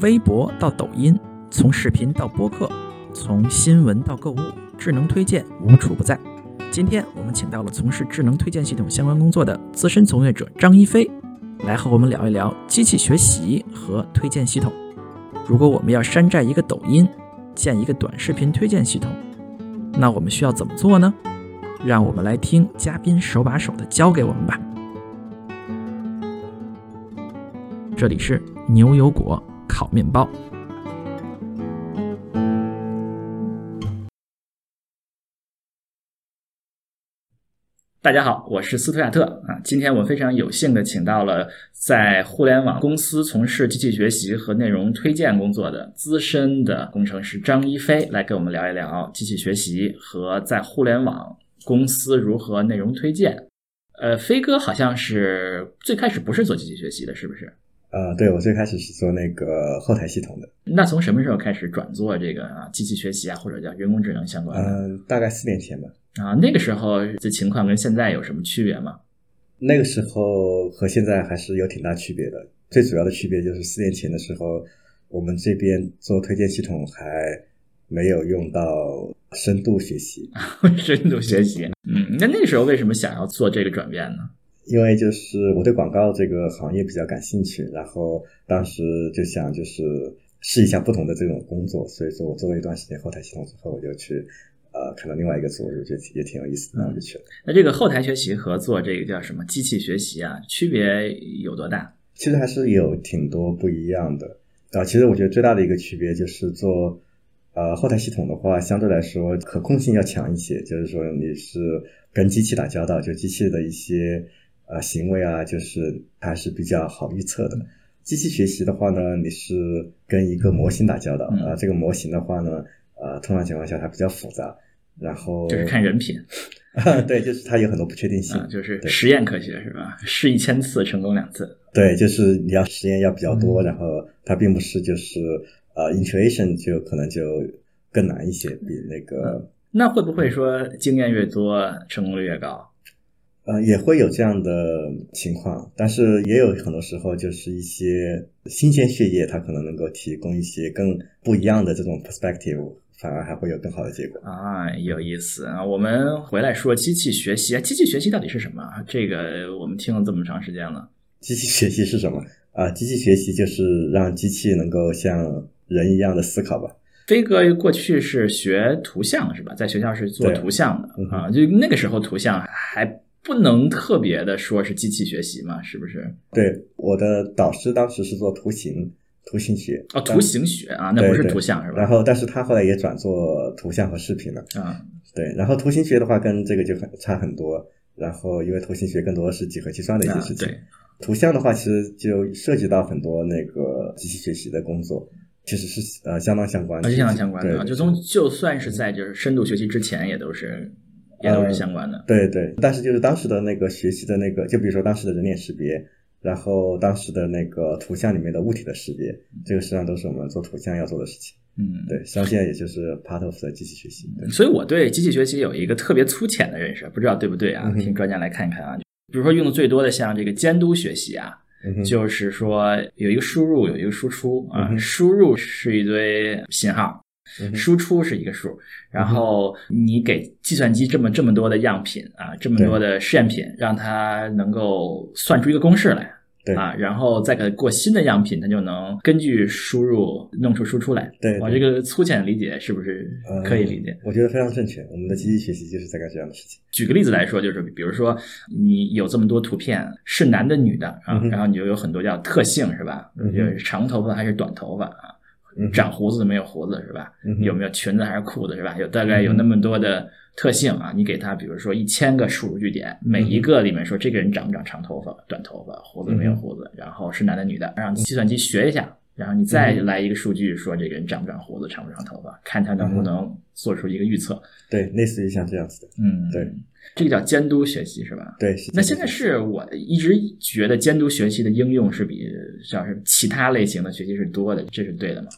微博到抖音，从视频到播客，从新闻到购物，智能推荐无处不在。今天我们请到了从事智能推荐系统相关工作的资深从业者张一飞，来和我们聊一聊机器学习和推荐系统。如果我们要山寨一个抖音，建一个短视频推荐系统，那我们需要怎么做呢？让我们来听嘉宾手把手的教给我们吧。这里是牛油果烤面包。大家好，我是斯图亚特啊。今天我非常有幸的请到了在互联网公司从事机器学习和内容推荐工作的资深的工程师张一飞，来跟我们聊一聊机器学习和在互联网公司如何内容推荐。呃，飞哥好像是最开始不是做机器学习的，是不是？呃，对我最开始是做那个后台系统的。那从什么时候开始转做这个啊机器学习啊，或者叫人工智能相关的？嗯，大概四年前吧。啊，那个时候的情况跟现在有什么区别吗？那个时候和现在还是有挺大区别的。最主要的区别就是四年前的时候，我们这边做推荐系统还没有用到深度学习。深度学习，嗯，那那个时候为什么想要做这个转变呢？因为就是我对广告这个行业比较感兴趣，然后当时就想就是试一下不同的这种工作，所以说我做了一段时间后台系统之后，我就去。呃，看到另外一个组，我就觉得也挺有意思的，我就去了。那这个后台学习和做这个叫什么机器学习啊，区别有多大？其实还是有挺多不一样的啊。其实我觉得最大的一个区别就是做呃后台系统的话，相对来说可控性要强一些，就是说你是跟机器打交道，就机器的一些呃行为啊，就是还是比较好预测的。机器学习的话呢，你是跟一个模型打交道啊，这个模型的话呢。呃，通常情况下它比较复杂，然后就是看人品，对，就是它有很多不确定性，就是实验科学是吧？试一千次成功两次，对，就是你要实验要比较多，然后它并不是就是呃，intuition 就可能就更难一些，比那个那会不会说经验越多成功率越高？呃，也会有这样的情况，但是也有很多时候就是一些新鲜血液，它可能能够提供一些更不一样的这种 perspective。反而还会有更好的结果啊，有意思啊！我们回来说机器学习，机器学习到底是什么？这个我们听了这么长时间了。机器学习是什么啊？机器学习就是让机器能够像人一样的思考吧。飞哥过去是学图像是吧？在学校是做图像的啊，就那个时候图像还不能特别的说是机器学习嘛，是不是？对，我的导师当时是做图形。图形学哦，图形学啊，那不是图像是吧？然后，但是他后来也转做图像和视频了啊。对，然后图形学的话跟这个就很差很多。然后，因为图形学更多的是几何计算的一些事情。对，图像的话其实就涉及到很多那个机器学习的工作，其实是呃相当相关的，相当相关的。就从就算是在就是深度学习之前，也都是也都是相关的。对对，但是就是当时的那个学习的那个，就比如说当时的人脸识别。然后当时的那个图像里面的物体的识别，这个实际上都是我们做图像要做的事情。嗯，对，像现在也就是 part of 的机器学习。所以我对机器学习有一个特别粗浅的认识，不知道对不对啊？请专家来看一看啊。比如说用的最多的像这个监督学习啊，就是说有一个输入有一个输出啊，输入是一堆信号。输出是一个数，然后你给计算机这么这么多的样品啊，这么多的试验品，让它能够算出一个公式来，对啊，然后再给它过新的样品，它就能根据输入弄出输出来。对，我这个粗浅理解是不是可以理解？我觉得非常正确。我们的机器学习就是在干这样的事情。举个例子来说，就是比如说你有这么多图片，是男的女的啊，然后你就有很多叫特性是吧？就是长头发还是短头发啊？长胡子没有胡子是吧？有没有裙子还是裤子是吧？有大概有那么多的特性啊，你给他比如说一千个输入句点，每一个里面说这个人长不长长头发、短头发、胡子没有胡子，然后是男的女的，让计算机学一下，然后你再来一个数据说这个人长不长胡子、长不长头发，看他能不能做出一个预测。对，类似于像这样子的。嗯，对，这个叫监督学习是吧？对。那现在是我一直觉得监督学习的应用是比像是其他类型的学习是多的，这是对的吗？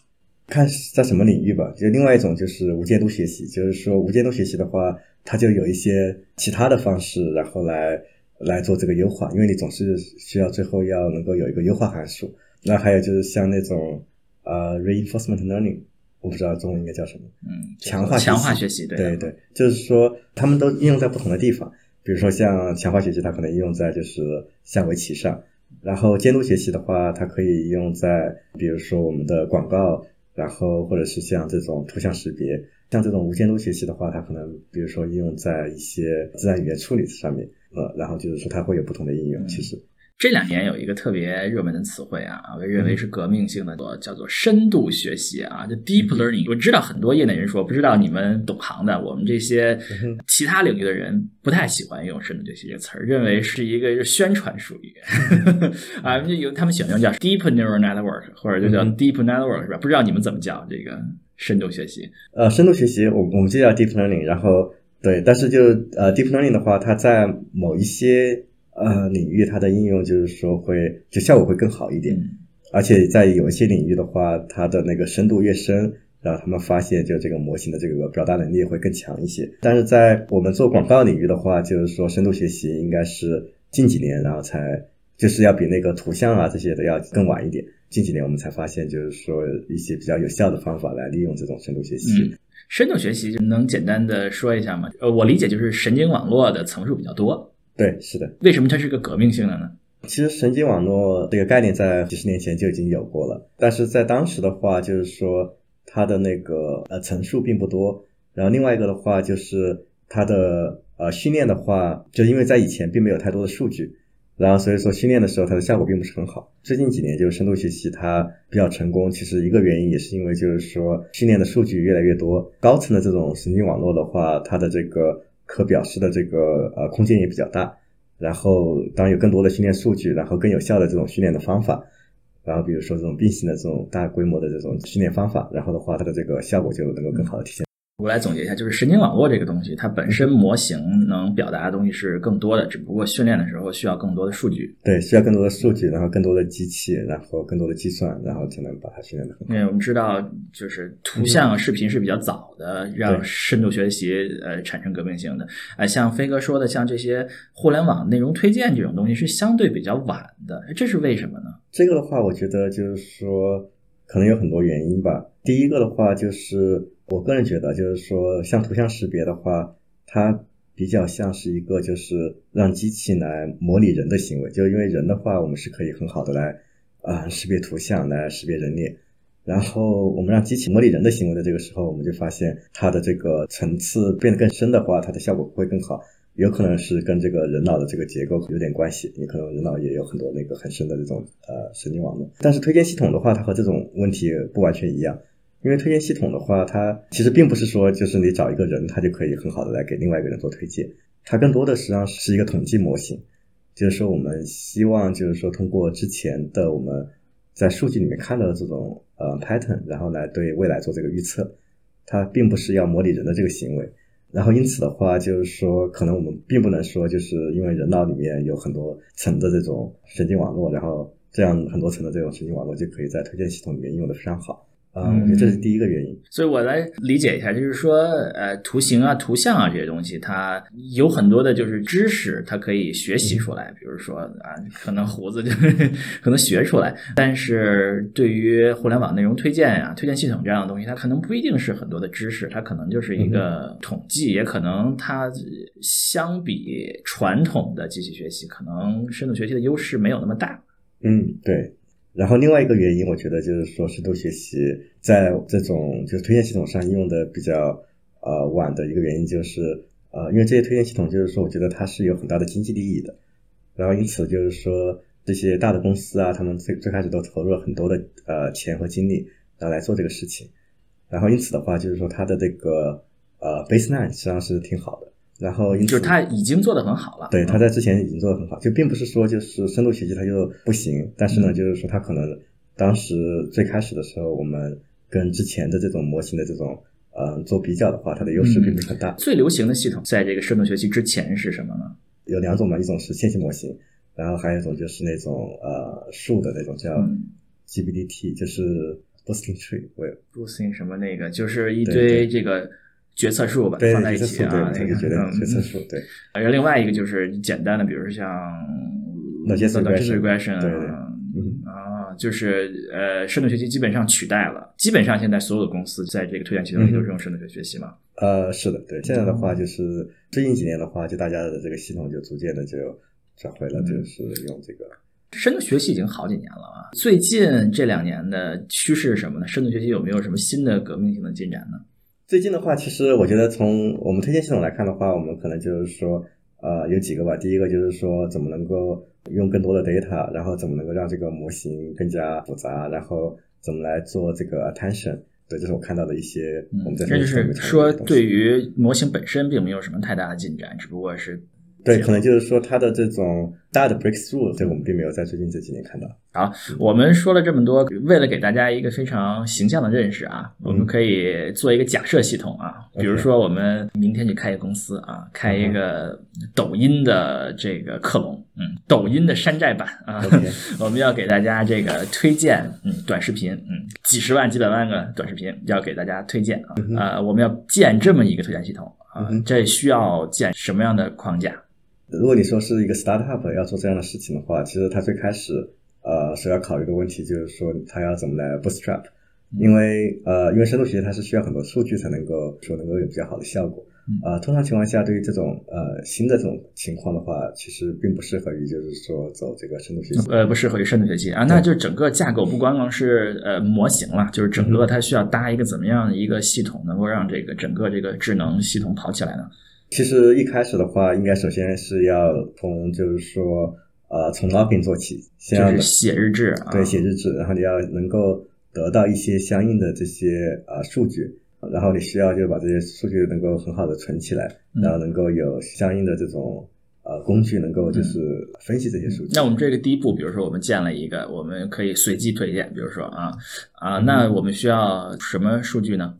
看在什么领域吧，就另外一种就是无监督学习，就是说无监督学习的话，它就有一些其他的方式，然后来来做这个优化，因为你总是需要最后要能够有一个优化函数。那还有就是像那种呃 reinforcement learning，我不知道中文应该叫什么，嗯，强化强化学习，对。对对，就是说他们都应用在不同的地方，比如说像强化学习，它可能应用在就是下围棋上，然后监督学习的话，它可以用在比如说我们的广告，然后或者是像这种图像识别，像这种无监督学习的话，它可能比如说应用在一些自然语言处理上面，呃，然后就是说它会有不同的应用，其实。这两年有一个特别热门的词汇啊，我认为是革命性的，叫做深度学习啊，就 deep learning。我知道很多业内人说，不知道你们懂行的，我们这些其他领域的人不太喜欢用深度学习这个词儿，认为是一个宣传术语 啊，有他们喜欢用叫 deep neural network，或者就叫 deep network 是吧？不知道你们怎么叫这个深度学习？呃，深度学习，我我们就叫 deep learning。然后对，但是就呃 deep learning 的话，它在某一些呃，领域它的应用就是说会就效果会更好一点，而且在有一些领域的话，它的那个深度越深，然后他们发现就这个模型的这个表达能力会更强一些。但是在我们做广告领域的话，就是说深度学习应该是近几年，然后才就是要比那个图像啊这些的要更晚一点。近几年我们才发现，就是说一些比较有效的方法来利用这种深度学习。深度学习能简单的说一下吗？呃，我理解就是神经网络的层数比较多。对，是的。为什么它是个革命性的呢？其实神经网络这个概念在几十年前就已经有过了，但是在当时的话，就是说它的那个呃层数并不多。然后另外一个的话，就是它的呃训练的话，就因为在以前并没有太多的数据，然后所以说训练的时候它的效果并不是很好。最近几年就是深度学习它比较成功，其实一个原因也是因为就是说训练的数据越来越多，高层的这种神经网络的话，它的这个。可表示的这个呃空间也比较大，然后当有更多的训练数据，然后更有效的这种训练的方法，然后比如说这种并行的这种大规模的这种训练方法，然后的话它的这个效果就能够更好的体现。我来总结一下，就是神经网络这个东西，它本身模型能表达的东西是更多的，只不过训练的时候需要更多的数据。对，需要更多的数据，然后更多的机器，然后更多的计算，然后才能把它训练的很好。因为我们知道，就是图像、视频是比较早的，让深度学习呃产生革命性的。啊，像飞哥说的，像这些互联网内容推荐这种东西是相对比较晚的，这是为什么呢？这个的话，我觉得就是说，可能有很多原因吧。第一个的话就是。我个人觉得，就是说，像图像识别的话，它比较像是一个，就是让机器来模拟人的行为。就因为人的话，我们是可以很好的来啊识别图像，来识别人脸。然后我们让机器模拟人的行为的这个时候，我们就发现它的这个层次变得更深的话，它的效果会更好。有可能是跟这个人脑的这个结构有点关系，也可能人脑也有很多那个很深的这种呃神经网络。但是推荐系统的话，它和这种问题不完全一样。因为推荐系统的话，它其实并不是说就是你找一个人，他就可以很好的来给另外一个人做推荐。它更多的实际上是一个统计模型，就是说我们希望就是说通过之前的我们在数据里面看到的这种呃 pattern，然后来对未来做这个预测。它并不是要模拟人的这个行为。然后因此的话，就是说可能我们并不能说就是因为人脑里面有很多层的这种神经网络，然后这样很多层的这种神经网络就可以在推荐系统里面应用的非常好。啊，我觉得这是第一个原因。所以我来理解一下，就是说，呃，图形啊、图像啊这些东西，它有很多的就是知识，它可以学习出来。比如说啊，可能胡子就可能学出来，但是对于互联网内容推荐呀、推荐系统这样的东西，它可能不一定是很多的知识，它可能就是一个统计，也可能它相比传统的机器学习，可能深度学习的优势没有那么大。嗯，对。然后另外一个原因，我觉得就是说，深度学习在这种就是推荐系统上应用的比较呃晚的一个原因，就是呃，因为这些推荐系统就是说，我觉得它是有很大的经济利益的。然后因此就是说，这些大的公司啊，他们最最开始都投入了很多的呃钱和精力，然后来做这个事情。然后因此的话，就是说它的这个呃 baseline 实际上是挺好的。然后，就是他已经做得很好了。对，他在之前已经做得很好，就并不是说就是深度学习它就不行。但是呢，就是说他可能当时最开始的时候，我们跟之前的这种模型的这种呃做比较的话，它的优势并不是很大。最流行的系统在这个深度学习之前是什么呢？有两种嘛，一种是线性模型，然后还有一种就是那种呃树的那种叫 GBDT，就是 Boosting Tree。Boosting 什么那个，就是一堆这个。决策树吧，放在一起啊，那个决策树对。而另外一个就是简单的，比如说像 logistic regression，对啊，啊，就是呃，深度学习基本上取代了，基本上现在所有的公司在这个推荐系统里都是用深度学学习嘛。呃，是的，对。现在的话，就是最近几年的话，就大家的这个系统就逐渐的就转回了，就是用这个深度学习已经好几年了啊。最近这两年的趋势是什么呢？深度学习有没有什么新的革命性的进展呢？最近的话，其实我觉得从我们推荐系统来看的话，我们可能就是说，呃，有几个吧。第一个就是说，怎么能够用更多的 data，然后怎么能够让这个模型更加复杂，然后怎么来做这个 attention。对，这是我看到的一些我们在这就是说，对于模型本身并没有什么太大的进展，只不过是。对，可能就是说它的这种大的 breakthrough，这我们并没有在最近这几年看到。好，我们说了这么多，为了给大家一个非常形象的认识啊，我们可以做一个假设系统啊，比如说我们明天去开一个公司啊，开一个抖音的这个克隆，嗯，抖音的山寨版啊，我们要给大家这个推荐，嗯，短视频，嗯，几十万、几百万个短视频要给大家推荐啊，呃，我们要建这么一个推荐系统啊，这需要建什么样的框架？如果你说是一个 startup 要做这样的事情的话，其实它最开始呃是要考虑的问题就是说它要怎么来 bootstrap，因为呃因为深度学习它是需要很多数据才能够说能够有比较好的效果，呃通常情况下对于这种呃新的这种情况的话，其实并不适合于就是说走这个深度学习，呃不适合于深度学习。啊，那就整个架构不光光是呃模型了，就是整个它需要搭一个怎么样的一个系统，能够让这个整个这个智能系统跑起来呢？其实一开始的话，应该首先是要从就是说，呃，从 logging 做起，就是写日志，对，写日志，然后你要能够得到一些相应的这些呃数据，然后你需要就把这些数据能够很好的存起来，然后能够有相应的这种呃工具能够就是分析这些数据。那我们这个第一步，比如说我们建了一个，我们可以随机推荐，比如说啊啊，那我们需要什么数据呢？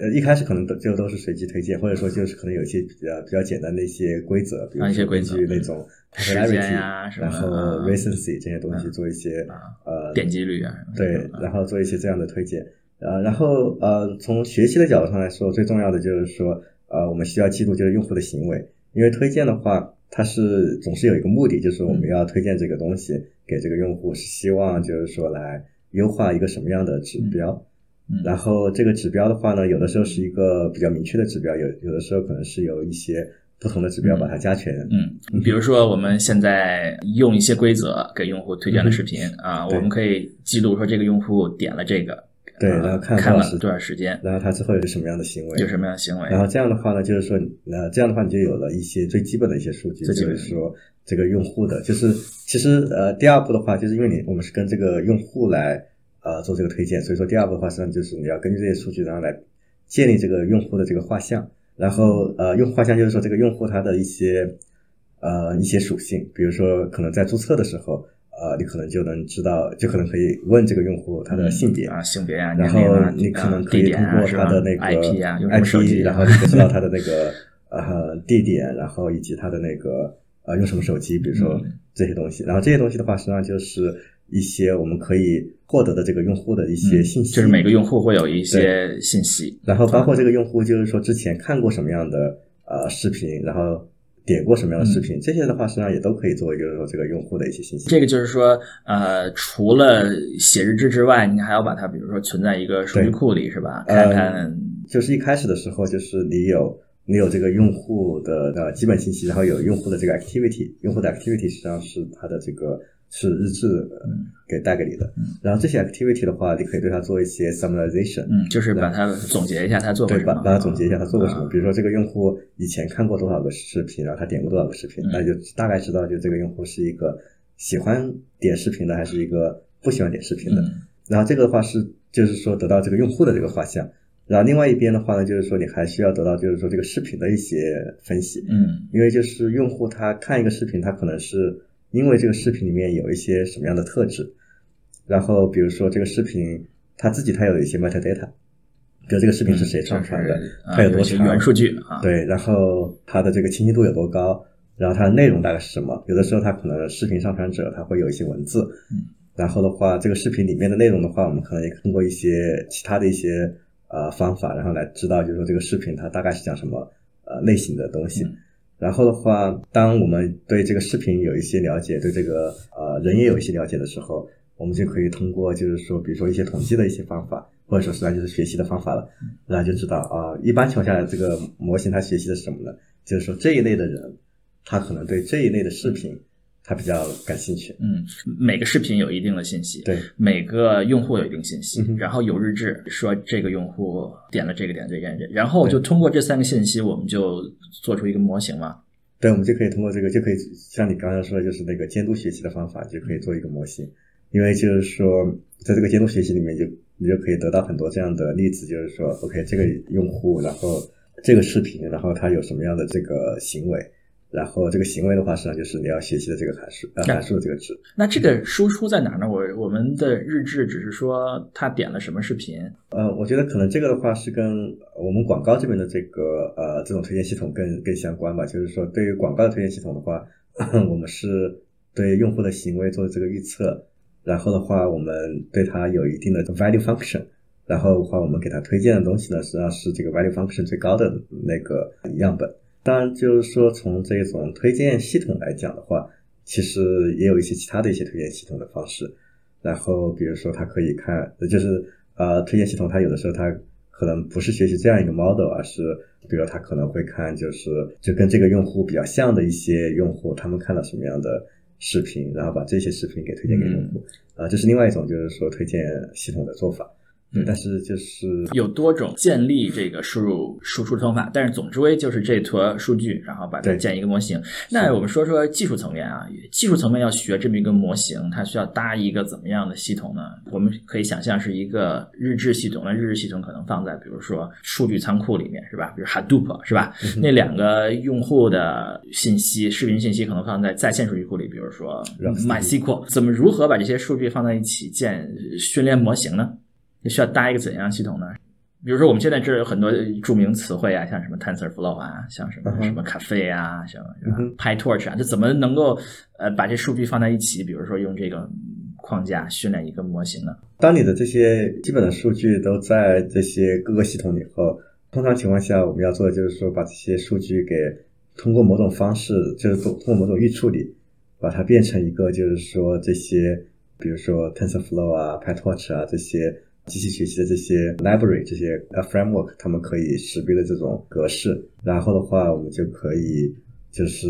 呃，一开始可能都就都是随机推荐，或者说就是可能有一些比较比较简单的一些规则，比如说根据那种 popularity，然后 recency 这些东西做一些呃点击率啊，对，然后做一些这样的推荐。呃，然后呃，从学习的角度上来说，最重要的就是说，呃，我们需要记录就是用户的行为，因为推荐的话，它是总是有一个目的，就是我们要推荐这个东西给这个用户，是希望就是说来优化一个什么样的指标。然后这个指标的话呢，有的时候是一个比较明确的指标，有有的时候可能是有一些不同的指标把它加权。嗯，比如说我们现在用一些规则给用户推荐的视频啊，我们可以记录说这个用户点了这个，对，然后看看了多少时间，然后他之后有什么样的行为，有什么样的行为。然后这样的话呢，就是说，呃，这样的话你就有了一些最基本的一些数据，就是说这个用户的，就是其实呃第二步的话，就是因为你我们是跟这个用户来。呃，做这个推荐，所以说第二步的话，实际上就是你要根据这些数据，然后来建立这个用户的这个画像，然后呃，用户画像就是说这个用户他的一些呃一些属性，比如说可能在注册的时候，呃，你可能就能知道，就可能可以问这个用户他的性别啊，性别啊，然后你可能可以通过他的那个 IP 啊，IP，然后你知道他的那个呃地点，然后以及他的那个呃用什么手机，比如说这些东西，然后这些东西的话，实际上就是一些我们可以。获得的这个用户的一些信息，就是每个用户会有一些信息，然后包括这个用户就是说之前看过什么样的呃视频，然后点过什么样的视频，这些的话实际上也都可以作为就是说这个用户的一些信息。这个就是说呃，除了写日志之外，你还要把它比如说存在一个数据库里是吧？看看就是一开始的时候，就是你有你有这个用户的呃基本信息，然后有用户的这个 activity，用户的 activity 实际上是它的这个。是日志给带给你的，然后这些 activity 的话，你可以对它做一些 summarization，嗯，就是把它总结一下，它做过什么，把把它总结一下它做过什么。比如说这个用户以前看过多少个视频，然后他点过多少个视频，那就大概知道就这个用户是一个喜欢点视频的，还是一个不喜欢点视频的。然后这个的话是就是说得到这个用户的这个画像，然后另外一边的话呢，就是说你还需要得到就是说这个视频的一些分析，嗯，因为就是用户他看一个视频，他可能是。因为这个视频里面有一些什么样的特质，然后比如说这个视频它自己它有一些 metadata，比如这个视频是谁上传的，它有多长，原数据啊，对，然后它的这个清晰度有多高，然后它的内容大概是什么？有的时候它可能视频上传者他会有一些文字，然后的话这个视频里面的内容的话，我们可能也通过一些其他的一些呃方法，然后来知道就是说这个视频它大概是讲什么呃类型的东西。然后的话，当我们对这个视频有一些了解，对这个呃人也有一些了解的时候，我们就可以通过就是说，比如说一些统计的一些方法，或者说实际上就是学习的方法了，然后就知道啊，一般情况下这个模型它学习的是什么呢？就是说这一类的人，他可能对这一类的视频他比较感兴趣。嗯，每个视频有一定的信息，对，每个用户有一定信息嗯，然后有日志说这个用户点了这个点这个点，然后就通过这三个信息，我们就做出一个模型嘛。对，我们就可以通过这个，就可以像你刚刚说的，就是那个监督学习的方法，就可以做一个模型。因为就是说，在这个监督学习里面就，你就可以得到很多这样的例子，就是说，OK，这个用户，然后这个视频，然后他有什么样的这个行为，然后这个行为的话，实际上就是你要学习的这个函数，呃，函数的这个值。那这个输出在哪呢？我我们的日志只是说他点了什么视频，呃，我觉得可能这个的话是跟我们广告这边的这个呃这种推荐系统更更相关吧。就是说，对于广告的推荐系统的话，我们是对用户的行为做这个预测，然后的话，我们对它有一定的 value function，然后的话，我们给它推荐的东西呢，实际上是这个 value function 最高的那个样本。当然，就是说从这种推荐系统来讲的话，其实也有一些其他的一些推荐系统的方式。然后，比如说，它可以看，就是呃，推荐系统它有的时候它可能不是学习这样一个 model，而是比如它可能会看，就是就跟这个用户比较像的一些用户，他们看到什么样的视频，然后把这些视频给推荐给用户。啊、这是另外一种就是说推荐系统的做法。但是就是有多种建立这个输入输出的方法，但是总之为就是这坨数据，然后把它建一个模型。那我们说说技术层面啊，技术层面要学这么一个模型，它需要搭一个怎么样的系统呢？我们可以想象是一个日志系统，那日志系统可能放在比如说数据仓库里面，是吧？比如 Hadoop 是吧？那两个用户的信息、视频信息可能放在在线数据库里，比如说 MySQL，怎么如何把这些数据放在一起建训练模型呢？需要搭一个怎样系统呢？比如说，我们现在这儿有很多著名词汇啊，像什么 TensorFlow 啊，像什么什么 Cafe 啊，像 PyTorch 啊，这怎么能够呃把这数据放在一起？比如说用这个框架训练一个模型呢？当你的这些基本的数据都在这些各个系统里后，通常情况下我们要做的就是说把这些数据给通过某种方式，就是通通过某种预处理，把它变成一个就是说这些，比如说 TensorFlow 啊、PyTorch 啊这些机器学习的这些 library 这些呃 framework，它们可以识别的这种格式，然后的话我们就可以。就是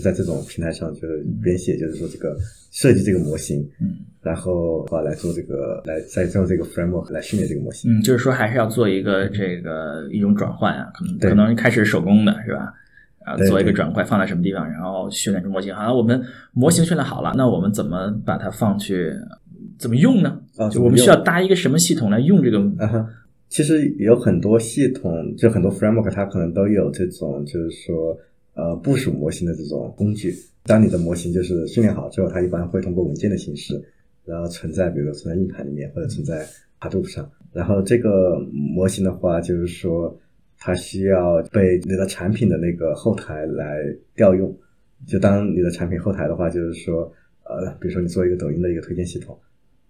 在这种平台上，就是编写，就是说这个设计这个模型，嗯然后的话来做这个，来再用这个 framework 来训练这个模型。嗯，就是说还是要做一个这个一种转换啊，可能可能开始手工的是吧？啊，做一个转换放在什么地方，然后训练出模型。好，我们模型训练好了，那我们怎么把它放去怎么用呢？啊，就我们需要搭一个什么系统来用这个？啊哈，其实有很多系统，就很多 framework 它可能都有这种，就是说呃部署模型的这种工具。当你的模型就是训练好之后，它一般会通过文件的形式，然后存在，比如说存在硬盘里面或者存在 Hadoop 上。然后这个模型的话，就是说它需要被你的产品的那个后台来调用。就当你的产品后台的话，就是说呃，比如说你做一个抖音的一个推荐系统。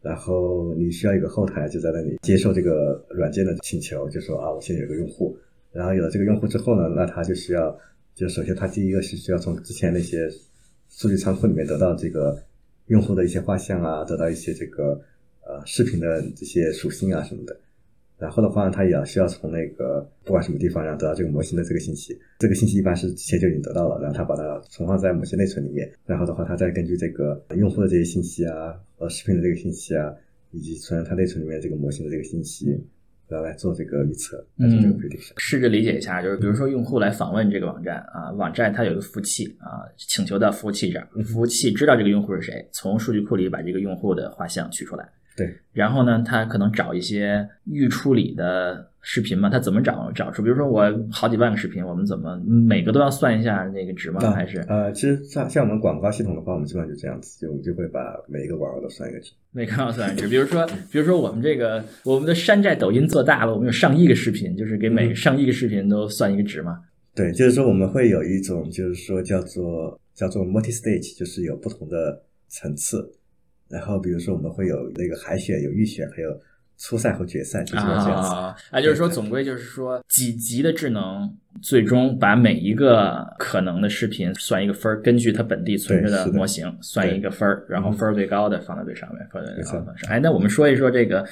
然后你需要一个后台，就在那里接受这个软件的请求，就说啊，我现在有个用户，然后有了这个用户之后呢，那他就需要，就首先他第一个是需要从之前那些数据仓库里面得到这个用户的一些画像啊，得到一些这个呃视频的这些属性啊什么的。然后的话，它也要需要从那个不管什么地方，然后得到这个模型的这个信息。这个信息一般是之前就已经得到了，然后它把它存放在某些内存里面。然后的话，它再根据这个用户的这些信息啊，呃，视频的这个信息啊，以及存在它内存里面这个模型的这个信息，然后来做这个预测，来做这个 prediction。试着理解一下，就是比如说用户来访问这个网站啊，网站它有一个服务器啊，请求到服务器这儿，服务器知道这个用户是谁，从数据库里把这个用户的画像取出来。对，然后呢，他可能找一些预处理的视频嘛，他怎么找找出？比如说我好几万个视频，我们怎么每个都要算一下那个值吗？啊还是呃，其实像像我们广告系统的话，我们基本上就这样子，就我们就会把每一个广告都算一个值。每个要算一个值？比如说，比如说我们这个我们的山寨抖音做大了，我们有上亿个视频，就是给每上亿个视频都算一个值嘛。对，就是说我们会有一种，就是说叫做叫做 multi stage，就是有不同的层次。然后比如说我们会有那个海选、有预选，还有初赛和决赛，就是这样子。啊，啊，就是说，总归就是说，几级的智能，最终把每一个可能的视频算一个分儿，根据它本地存着的模型算一个分儿，然后嗯分儿最高的放在最上面，分儿最没错高的放上。哎，那我们说一说这个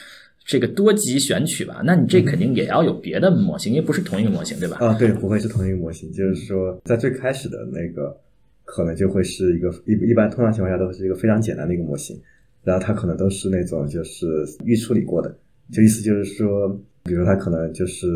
这个多级选取吧，那你这肯定也要有别的模型，因为不是同一个模型，对吧？啊，对，不会是同一个模型，就是说，在最开始的那个，可能就会是一个一一般通常情况下都是一个非常简单的一个模型，然后它可能都是那种就是预处理过的，就意思就是说，比如它可能就是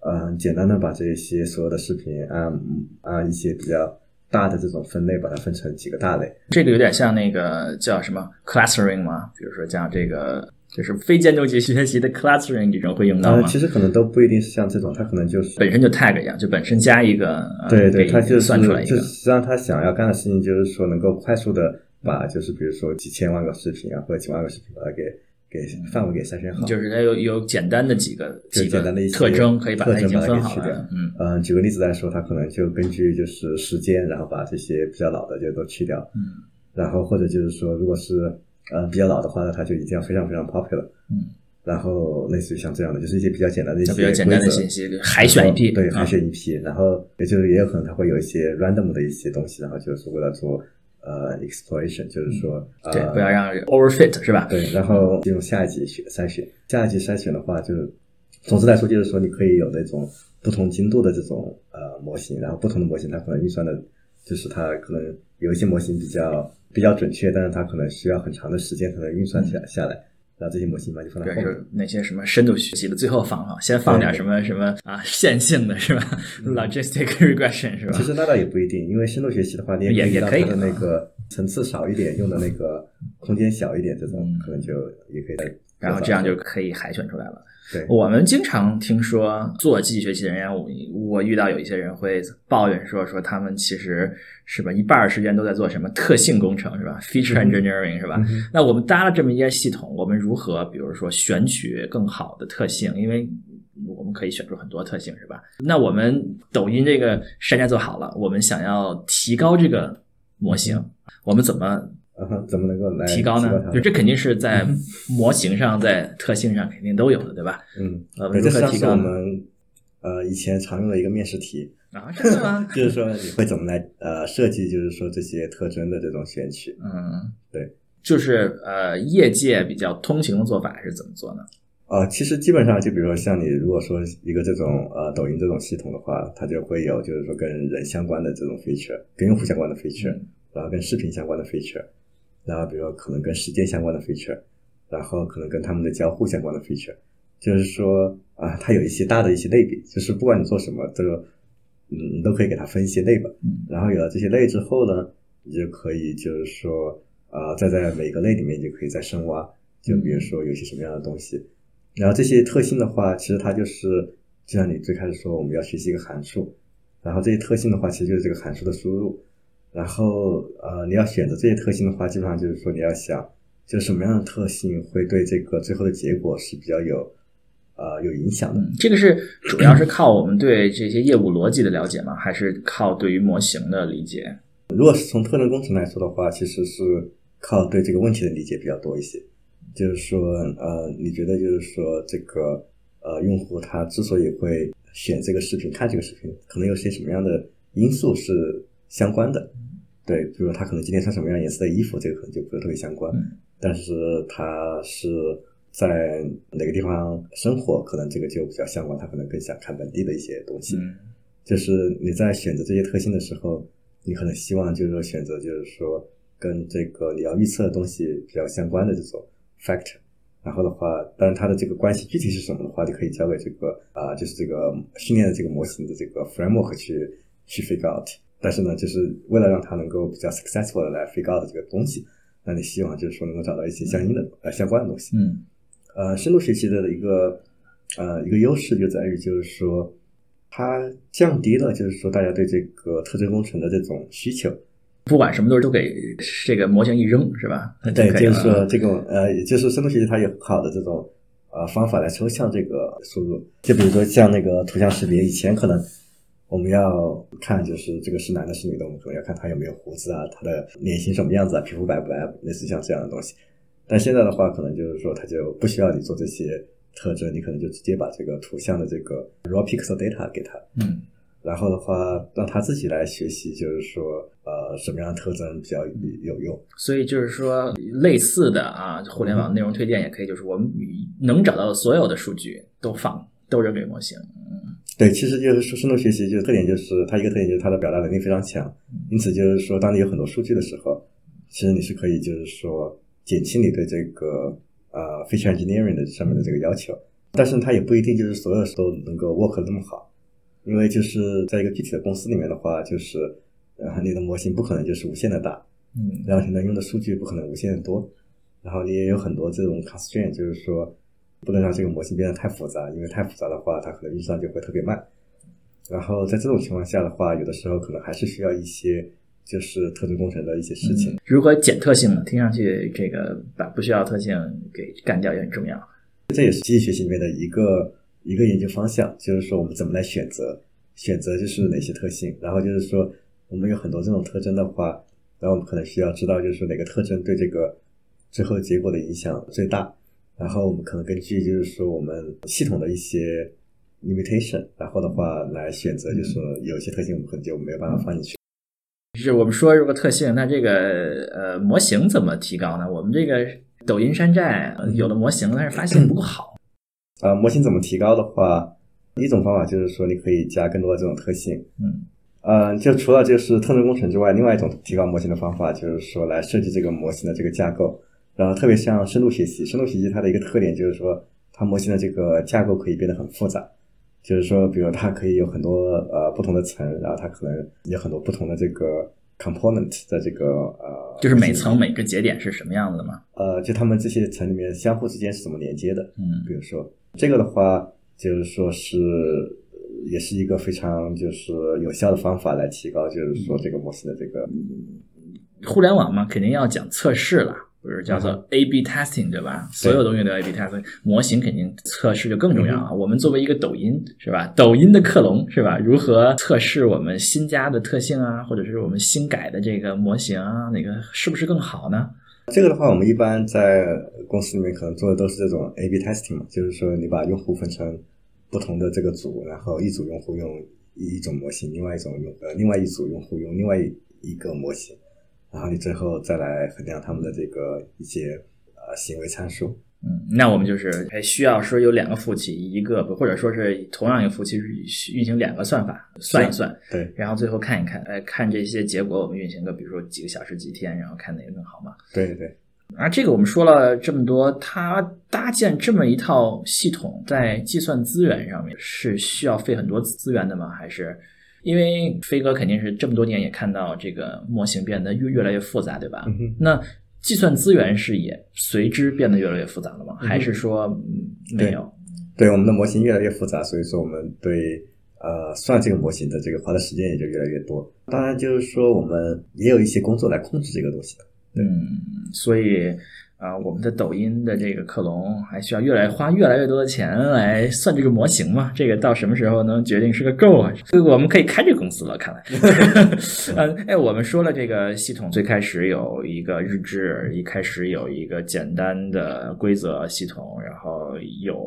嗯、呃简单的把这些所有的视频按按一些比较大的这种分类，把它分成几个大类。这个有点像那个叫什么 clustering 吗？比如说像这个就是非建筑级学习的 clustering 这种会用到呃，吗？其实可能都不一定是像这种，它可能就是本身就 tag 一样，就本身加一个，呃对对，它就是算出来一个就。实际上他想要干的事情就是说能够快速的把就是比如说几千万个视频啊或者几万个视频把它给给范围给筛选好。就是它有有简单的几个就几个简单的一些特征，可以把它已经特征把它分好。嗯，嗯，举个例子来说，它可能就根据就是时间，然后把这些比较老的就都去掉。嗯，然后或者就是说，如果是呃比较老的话，呢它就已经要非常非常 popular。嗯，然后类似于像这样的，就是一些比较简单的一些比较简单的信息海选一批对，啊海选一批，然后也就是也有可能它会有一些 random 的一些东西，然后就是为了做呃 exploration，就是说呃对，不要让 overfit 是吧？对，然后进入下一级选筛选，下一级筛选的话，就是总之来说，就是说你可以有那种不同精度的这种呃模型，然后不同的模型它可能运算的，就是它可能有一些模型比较比较准确，但是它可能需要很长的时间才能运算下下来，然后这些模型嘛就放在对，后面就是。那些什么深度学习的，最后放啊，先放点什么什么啊线性的是吧？logistic regression 是吧其？实那倒也不一定，因为深度学习的话，你也也可以的那个层次少一点，用的那个空间小一点，这种嗯可能就也可以再。然后这样就可以海选出来了。对，我们经常听说做机器学习的人员，我我遇到有一些人会抱怨说说他们其实是吧一半儿时间都在做什么特性工程是吧，feature 嗯 engineering 是吧？嗯那我们搭了这么一个系统，我们如何比如说选取更好的特性？因为我们可以选出很多特性是吧？那我们抖音这个商家做好了，我们想要提高这个模型，我们怎么嗯哼，怎么能够来提高呢？就这肯定是在模型上、在特性上肯定都有的，对吧？嗯，呃，对，如何提高我？们呃以前常用的一个面试题，啊，真的吗？就是说你会怎么来呃设计，就是说这些特征的这种选取。嗯，对，就是呃，业界比较通行的做法是怎么做呢？呃，其实基本上就比如说像你如果说一个这种呃抖音这种系统的话，它就会有就是说跟人相关的这种 feature，跟用户相关的 feature，、嗯然后跟视频相关的 feature，然后比如说可能跟时间相关的 feature，然后可能跟他们的交互相关的 feature，就是说啊、它有一些大的一些类比，就是不管你做什么，这个嗯，你都可以给它分一些类吧。嗯然后有了这些类之后呢，你就可以就是说，啊，再在每个类里面就可以再深挖，就比如说有些什么样的东西。然后这些特性的话，其实它就是，就像你最开始说，我们要学习一个函数，然后这些特性的话，其实就是这个函数的输入。然后呃，你要选择这些特性的话，基本上就是说你要想，就什么样的特性会对这个最后的结果是比较有呃有影响的。嗯，这个是主要是靠我们对这些业务逻辑的了解吗？还是靠对于模型的理解？如果是从特征工程来说的话，其实是靠对这个问题的理解比较多一些。就是说，呃，你觉得就是说这个呃用户他之所以会选这个视频看这个视频，可能有些什么样的因素是相关的？对，比如他可能今天穿什么样颜色的衣服，这个可能就不是特别相关。嗯但是他是在哪个地方生活，可能这个就比较相关，他可能更想看本地的一些东西。嗯就是你在选择这些特性的时候，你可能希望就是说选择就是说跟这个你要预测的东西比较相关的这种 factor。然后的话，当然它的这个关系具体是什么的话，就可以交给这个啊、就是这个训练的这个模型的这个 framework 去去 figure out。但是呢，就是为了让他能够比较 successful 的来 figure out 这个东西，那你希望就是说能够找到一些相应的呃相关的东西。嗯呃，深度学习的一个呃一个优势就在于，就是说它降低了，就是说大家对这个特征工程的这种需求。不管什么都都给这个模型一扔是吧？对，就是说这种呃，也就是深度学习它有很好的这种呃方法来抽象这个输入。就比如说像那个图像识别，以前可能我们要看就是这个是男的是女的，我们可能要看他有没有胡子啊，他的脸型什么样子啊，皮肤白不白，类似像这样的东西。但现在的话，可能就是说他就不需要你做这些特征，你可能就直接把这个图像的这个 raw pixel data 给他，嗯，然后的话让他自己来学习，就是说呃什么样的特征比较有用。所以就是说类似的啊，互联网内容推荐也可以，就是我们能找到的所有的数据都放都扔给模型。嗯，对，其实就是说深度学习，就是特点就是它一个特点就是它的表达能力非常强，因此就是说当你有很多数据的时候，其实你是可以就是说减轻你对这个呃 feature engineering 的上面的这个要求，但是它也不一定就是所有都能够 work 的那么好，因为就是在一个具体的公司里面的话，就是呃你的模型不可能就是无限的大，嗯，然后你能用的数据不可能无限的多，然后你也有很多这种 constraint，就是说不能让这个模型变得太复杂，因为太复杂的话，它可能运算就会特别慢。然后在这种情况下的话，有的时候可能还是需要一些就是特征工程的一些事情。如何减特性呢？听上去这个把不需要特性给干掉也很重要。这也是机器学习里面的一个一个研究方向，就是说我们怎么来选择，选择就是哪些特性，然后就是说我们有很多这种特征的话，然后我们可能需要知道就是说哪个特征对这个最后结果的影响最大，然后我们可能根据就是说我们系统的一些 limitation，然后的话来选择，就是说有些特性我们可能就没有办法放进去。就是我们说如果特性，那这个呃模型怎么提高呢？我们这个抖音山寨呃有的模型，但是发现不够好。啊、模型怎么提高的话，一种方法就是说你可以加更多的这种特性，嗯呃，就除了就是特征工程之外，另外一种提高模型的方法就是说来设计这个模型的这个架构，然后特别像深度学习，深度学习它的一个特点就是说它模型的这个架构可以变得很复杂，就是说比如它可以有很多呃不同的层，然后它可能有很多不同的这个 component 的这个呃，就是每层每个节点是什么样子的嘛？呃，就它们这些层里面相互之间是怎么连接的，嗯比如说这个的话，就是说是呃也是一个非常就是有效的方法来提高，就是说这个模型的这个互联网嘛，肯定要讲测试了，不是叫做嗯 A/B testing 对吧？所有东西都要 A/B testing，模型肯定测试就更重要啊。嗯我们作为一个抖音是吧？抖音的克隆是吧？如何测试我们新加的特性啊，或者是我们新改的这个模型啊，哪个是不是更好呢？这个的话，我们一般在公司里面可能做的都是这种 A/B testing 嘛，就是说你把用户分成不同的这个组，然后一组用户用一种模型，另外一种用呃另外一组用户用另外一个模型，然后你最后再来衡量他们的这个一些呃行为参数。嗯，那我们就是还需要说有两个服务器，一个或者说是同样一个服务器运行两个算法，算一算，对然后最后看一看，哎，看这些结果，我们运行个比如说几个小时、几天，然后看哪个更好嘛。对对。而这个我们说了这么多，它搭建这么一套系统，在计算资源上面是需要费很多资源的吗？还是因为飞哥肯定是这么多年也看到这个模型变得越越来越复杂，对吧？嗯那计算资源是也随之变得越来越复杂了吗？嗯还是说嗯没有？对我们的模型越来越复杂，所以说我们对呃算这个模型的这个花的时间也就越来越多。当然，就是说我们也有一些工作来控制这个东西的。嗯，所以啊、我们的抖音的这个克隆还需要越来花越来越多的钱来算这个模型嘛？这个到什么时候能决定是个 go 啊？这个我们可以开这个公司了，看来。嗯，哎，我们说了这个系统最开始有一个日志，一开始有一个简单的规则系统，然后有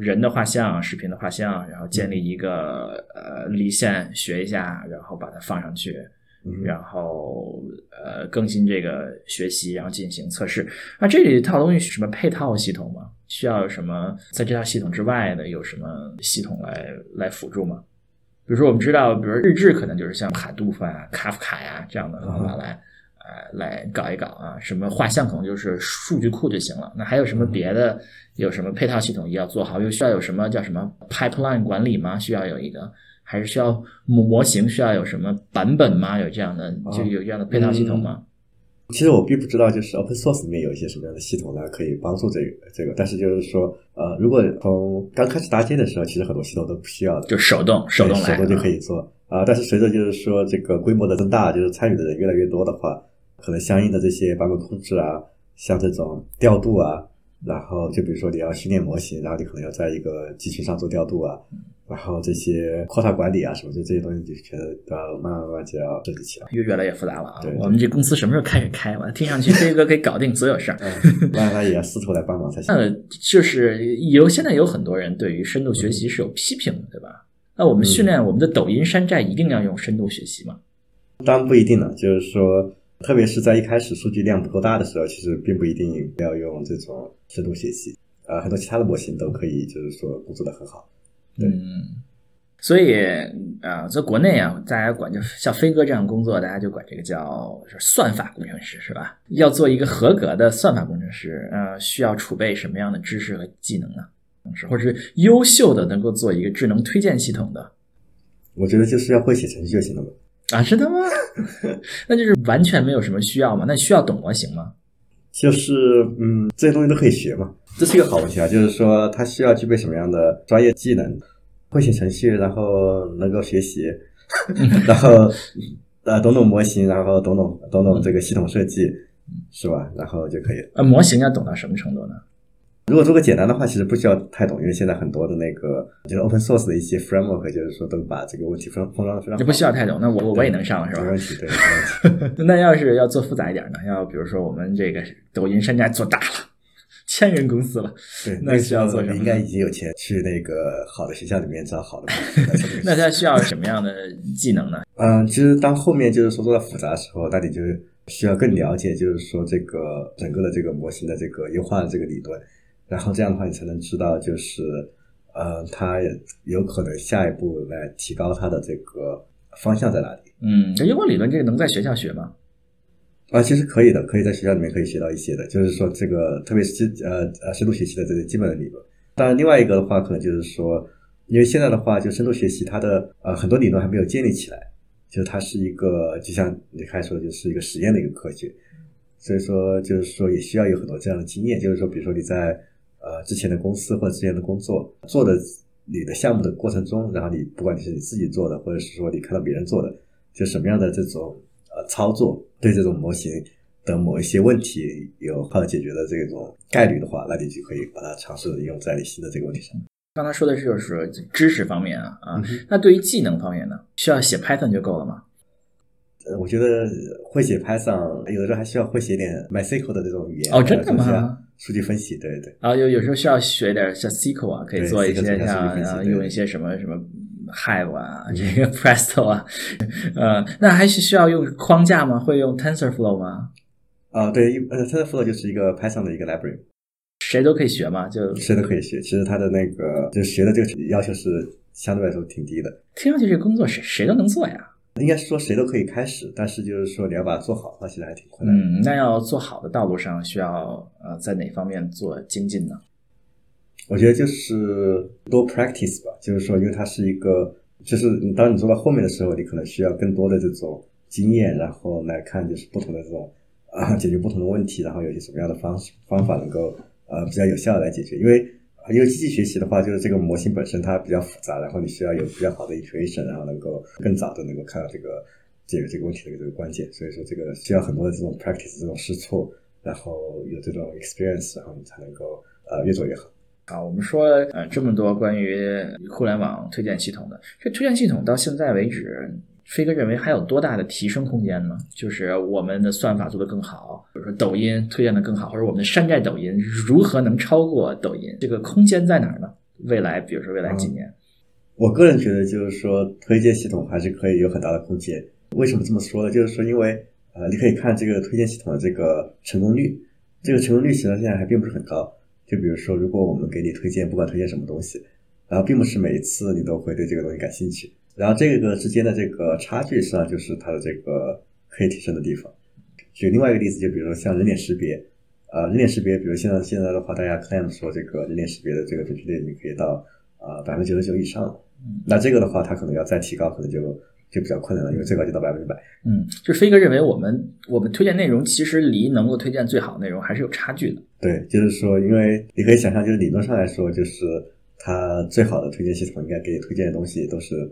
人的画像、视频的画像，然后建立一个呃离线学一下，然后把它放上去。嗯，然后呃更新这个学习，然后进行测试。那这里套东西是什么配套系统吗？需要有什么在这套系统之外的有什么系统来来辅助吗？比如说我们知道，比如日志可能就是像海杜夫啊、卡夫卡呀、这样的方法来。呃，来搞一搞啊，什么画像可能就是数据库就行了。那还有什么别的？有什么配套系统也要做好？又需要有什么叫什么 pipeline 管理吗？需要有一个，还是需要模模型需要有什么版本吗？有这样的就有这样的配套系统吗？其实我并不知道，就是 open source 里面有一些什么样的系统呢，可以帮助这个这个。但是就是说，呃，如果从刚开始搭建的时候，其实很多系统都不需要的，就手动手动来，对手动就可以做啊、但是随着就是说这个规模的增大，就是参与的人越来越多的话，可能相应的这些版本控制啊，像这种调度啊，然后就比如说你要训练模型，然后你可能要在一个集群上做调度啊，然后这些 quota 管理啊什么，就这些东西就觉得都要慢慢慢慢就要设计起来。越越来越复杂了啊！对我们这公司什么时候开始开？我听上去飞哥可以搞定所有事儿。嗯，那他也要司徒来帮忙才行。那就是有现在有很多人对于深度学习是有批评的，对吧？那我们训练我们的抖音山寨一定要用深度学习吗？当然不一定了，就是说，特别是在一开始数据量不够大的时候，其实并不一定要用这种深度学习。呃，很多其他的模型都可以，就是说工作的很好。对嗯，所以啊，在国内啊，大家管就像飞哥这样工作，大家就管这个叫是算法工程师，是吧？要做一个合格的算法工程师，呃，需要储备什么样的知识和技能呢？或者是优秀的能够做一个智能推荐系统的我觉得就是要会写程序就行了嘛。啊？是的吗？那就是完全没有什么需要嘛？那需要懂模型吗？就是嗯，这些东西都可以学嘛，这是一个好问题啊。就是说，他需要具备什么样的专业技能？会写程序，然后能够学习，然后呃懂懂模型，然后懂懂懂懂这个系统设计，是吧？然后就可以了。呃，模型要懂到什么程度呢？如果做个简单的话，其实不需要太懂，因为现在很多的那个就是 open source 的一些 framework，就是说都把这个问题封封装的非常好。这不需要太懂，那我我我也能上是吧没？问题，对，没问题。那要是要做复杂一点呢？要比如说我们这个抖音山寨做大了，千人公司了，对，那需要做什么你应该已经有钱去那个好的学校里面找好的。那他 需要什么样的技能呢？嗯，其实当后面就是说做到复杂的时候，那你就需要更了解，就是说这个整个的这个模型的这个优化的这个理论，然后这样的话你才能知道，就是呃，他有可能下一步来提高他的这个方向在哪里。嗯，那优化理论这个能在学校学吗？啊，其实可以的，可以在学校里面可以学到一些的，就是说这个特别是基呃呃深度学习的这个基本的理论。当然，另外一个的话，可能就是说，因为现在的话，就深度学习它的呃很多理论还没有建立起来，就是它是一个就像你开始说，就是一个实验的一个科学，所以说就是说也需要有很多这样的经验，就是说比如说你在呃之前的公司或者之前的工作做的你的项目的过程中，然后你不管你是你自己做的，或者是说你看到别人做的，就什么样的这种呃操作对这种模型的某一些问题有好解决的这种概率的话，那你就可以把它尝试地用在你新的这个问题上。刚才说的是就是知识方面啊啊嗯，那对于技能方面呢，需要写 Python 就够了吗？呃，我觉得会写 Python，有的时候还需要会写点 MySQL 的这种语言。哦真的吗数据分析，对对。啊，有有时候需要学点像 SQL 啊，可以做一些像用一些什么什么 Hive 啊，这个 Presto 啊，呃，那还是需要用框架吗？会用 TensorFlow 吗？啊、对，一呃，TensorFlow 就是一个 Python 的一个 library，谁都可以学吗？就谁都可以学。其实它的那个就是学的这个要求是相对来说挺低的，听上去这工作谁谁都能做呀。应该是说谁都可以开始，但是就是说你要把它做好的话，其实还挺困难。嗯，那要做好的道路上需要呃在哪方面做精进呢？我觉得就是多 practice 吧，就是说，因为它是一个，就是你当你做到后面的时候，你可能需要更多的这种经验，然后来看就是不同的这种啊解决不同的问题，然后有些什么样的方式方法能够呃比较有效的来解决。因为因为机器学习的话，就是这个模型本身它比较复杂，然后你需要有比较好的 iteration，然后能够更早的能够看到这个解决这个问题的这个关键。所以说这个需要很多的这种 practice，这种试错，然后有这种 experience，然后你才能够呃越做越好。好，我们说呃这么多关于互联网推荐系统的，这推荐系统到现在为止，飞哥认为还有多大的提升空间呢？就是我们的算法做得更好，比如说抖音推荐的更好，或者我们的山寨抖音如何能超过抖音？这个空间在哪儿呢？未来，比如说未来几年，我个人觉得，就是说推荐系统还是可以有很大的空间。为什么这么说呢？就是说，因为呃，你可以看这个推荐系统的这个成功率，这个成功率其实现在还并不是很高。就比如说，如果我们给你推荐，不管推荐什么东西，然后并不是每一次你都会对这个东西感兴趣，然后这个之间的这个差距，实际上就是它的这个可以提升的地方。举另外一个例子，就比如说像人脸识别，呃，人脸识别，比如现在现在的话，大家 claim 说这个人脸识别的这个准确率已经可以到啊百分之九十九以上了。那这个的话，它可能要再提高，可能就就比较困难了，因为最高就到百分之百。嗯，就飞哥认为我们我们推荐内容其实离能够推荐最好的内容还是有差距的。对，就是说，因为你可以想象，就是理论上来说，就是它最好的推荐系统应该给你推荐的东西都是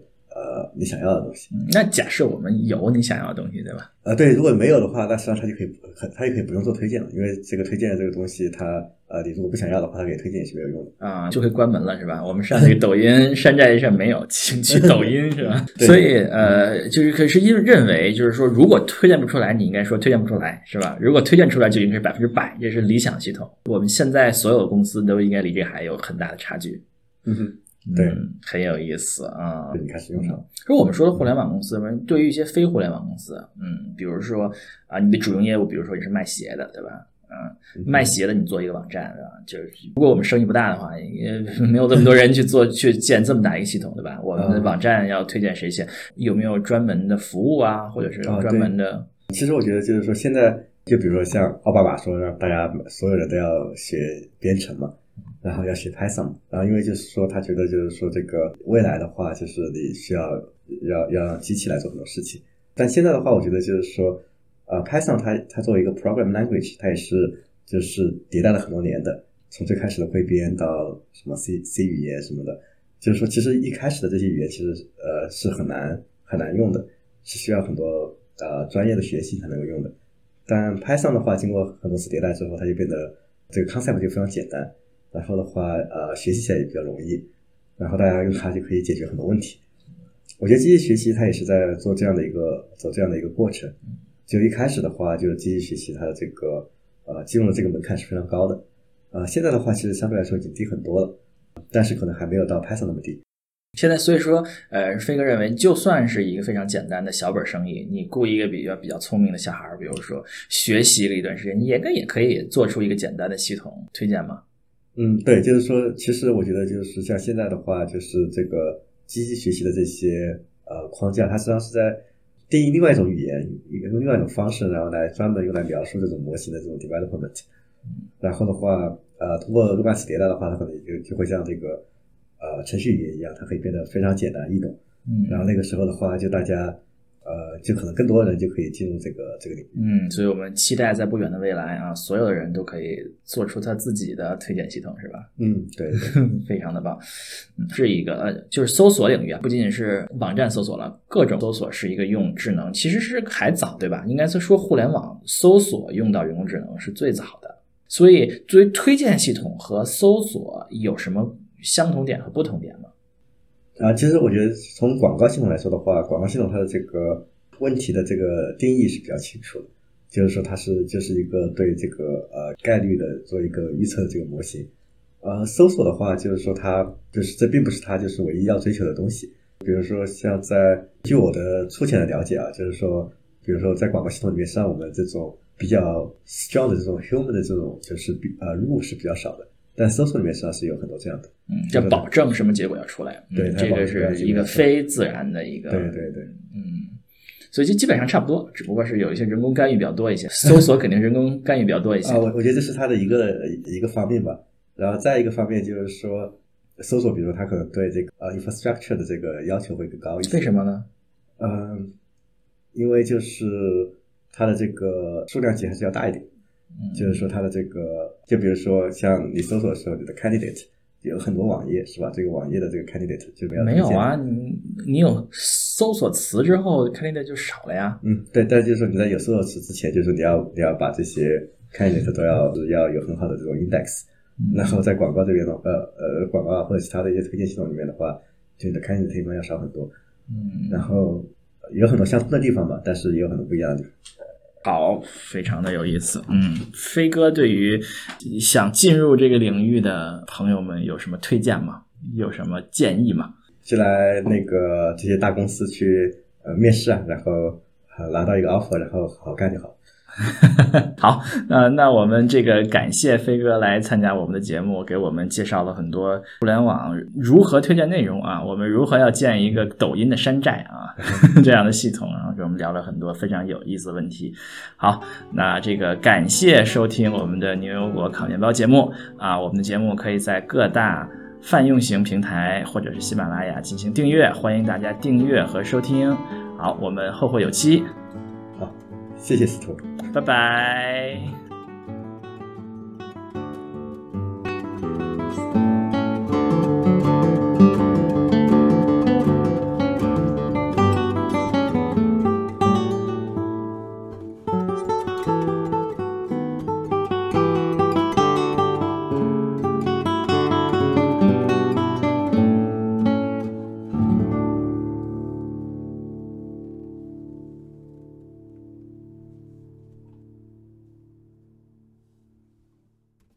呃呃你想要的东西。那假设我们有你想要的东西，对吧？呃，对，如果没有的话，那实际上他就可以他也可以不用做推荐了，因为这个推荐的这个东西，它呃你如果不想要的话，他给推荐也是没有用的啊，就会关门了，是吧？我们上那个抖音山寨一下没有，请去 抖音，是吧？所以呃，就是可是因为认为就是说，如果推荐不出来，你应该说推荐不出来，是吧？如果推荐出来，就应该是百分之百，这是理想系统。我们现在所有公司都应该离这还有很大的差距。嗯哼。对，很有意思啊！你开始用上。说我们说的互联网公司，对于一些非互联网公司，嗯，比如说啊，你的主营业务，比如说你是卖鞋的，对吧？嗯，卖鞋的，你做一个网站，对吧？就是如果我们生意不大的话，也 没有这么多人去做 去建这么大一个系统，对吧？我们的网站要推荐谁先？有没有专门的服务啊，或者是专门的？其实我觉得就是说，现在就比如说像奥巴马说让大家所有人都要学编程嘛。然后要学 Python，然后因为就是说他觉得就是说这个未来的话，就是你需要要要让机器来做很多事情。但现在的话，我觉得就是说，呃，Python 它它作为一个 program language，它也是就是迭代了很多年的，从最开始的汇编到什么 C C 语言什么的，就是说其实一开始的这些语言其实呃是很难很难用的，是需要很多呃专业的学习才能够用的。但 Python 的话，经过很多次迭代之后，它就变得这个 concept 就非常简单。然后的话，呃，学习起来也比较容易，然后大家用它就可以解决很多问题。我觉得机器学习它也是在做这样的一个走这样的一个过程。就一开始的话，就是机器学习它的这个呃进入的这个门槛是非常高的。呃，现在的话其实相对来说已经低很多了，但是可能还没有到 Python 那么低。现在所以说，呃，飞哥认为，就算是一个非常简单的小本生意，你雇一个比较比较聪明的小孩，比如说学习了一段时间，你也也可以做出一个简单的系统推荐吗？嗯，对，就是说，其实我觉得就是像现在的话，就是这个机器学习的这些呃框架，它实际上是在定义另外一种语言，用另外一种方式，然后来专门用来描述这种模型的这种 development。然后的话，呃，通过若干次迭代的话，它可能就就会像这个呃程序语言一样，它可以变得非常简单易懂。嗯，然后那个时候的话，就大家。呃，就可能更多的人就可以进入这个这个领域。嗯，所以我们期待在不远的未来啊，所有的人都可以做出他自己的推荐系统，是吧？嗯，对，非常的棒。是一个呃，就是搜索领域啊，不仅仅是网站搜索了，各种搜索是一个用智能，其实是还早，对吧？应该是说互联网搜索用到人工智能是最早的。所以，作为推荐系统和搜索有什么相同点和不同点吗？啊，其实我觉得从广告系统来说的话，广告系统它的这个问题的这个定义是比较清楚的，就是说它是就是一个对这个呃概率的做一个预测的这个模型。呃，搜索的话，就是说它就是这并不是它就是唯一要追求的东西。比如说像在据我的粗浅的了解啊，就是说，比如说在广告系统里面，像我们这种比较 strong 的这种 human 的这种就是比呃 rule 是比较少的。但搜索里面实际上是有很多这样的，嗯，要保证什么结果要出来，对，这个是一个非自然的一个，对对对，嗯，所以就基本上差不多，只不过是有一些人工干预比较多一些，搜索肯定人工干预比较多一些。啊，我我觉得这是它的一个一个方面吧，然后再一个方面就是说，搜索，比如它可能对这个呃 infrastructure 的这个要求会更高一些，为什么呢？嗯，因为就是它的这个数量级还是要大一点。就是说，它的这个，就比如说，像你搜索的时候，你的 candidate 有很多网页，是吧？这个网页的这个 candidate 就没有没有啊？你你有搜索词之后，candidate 就少了呀？嗯，对。但就是说，你在有搜索词之前，就是你要你要把这些 candidate 都要要有很好的这种 index。然后在广告这边的呃呃广告或者其他的一些推荐系统里面的话，就你的 candidate 一般要少很多。嗯。然后有很多相通的地方吧，但是也有很多不一样的地方。好，非常的有意思。嗯，飞哥对于想进入这个领域的朋友们有什么推荐吗？有什么建议吗？就来那个这些大公司去呃面试啊，然后拿到一个 offer，然后好好干就好。好，那那我们这个感谢飞哥来参加我们的节目，给我们介绍了很多互联网如何推荐内容啊，我们如何要建一个抖音的山寨啊 这样的系统，然后给我们聊了很多非常有意思的问题。好，那这个感谢收听我们的牛油果烤面包节目啊，我们的节目可以在各大泛用型平台或者是喜马拉雅进行订阅，欢迎大家订阅和收听。好，我们后会有期。谢谢司徒。拜拜。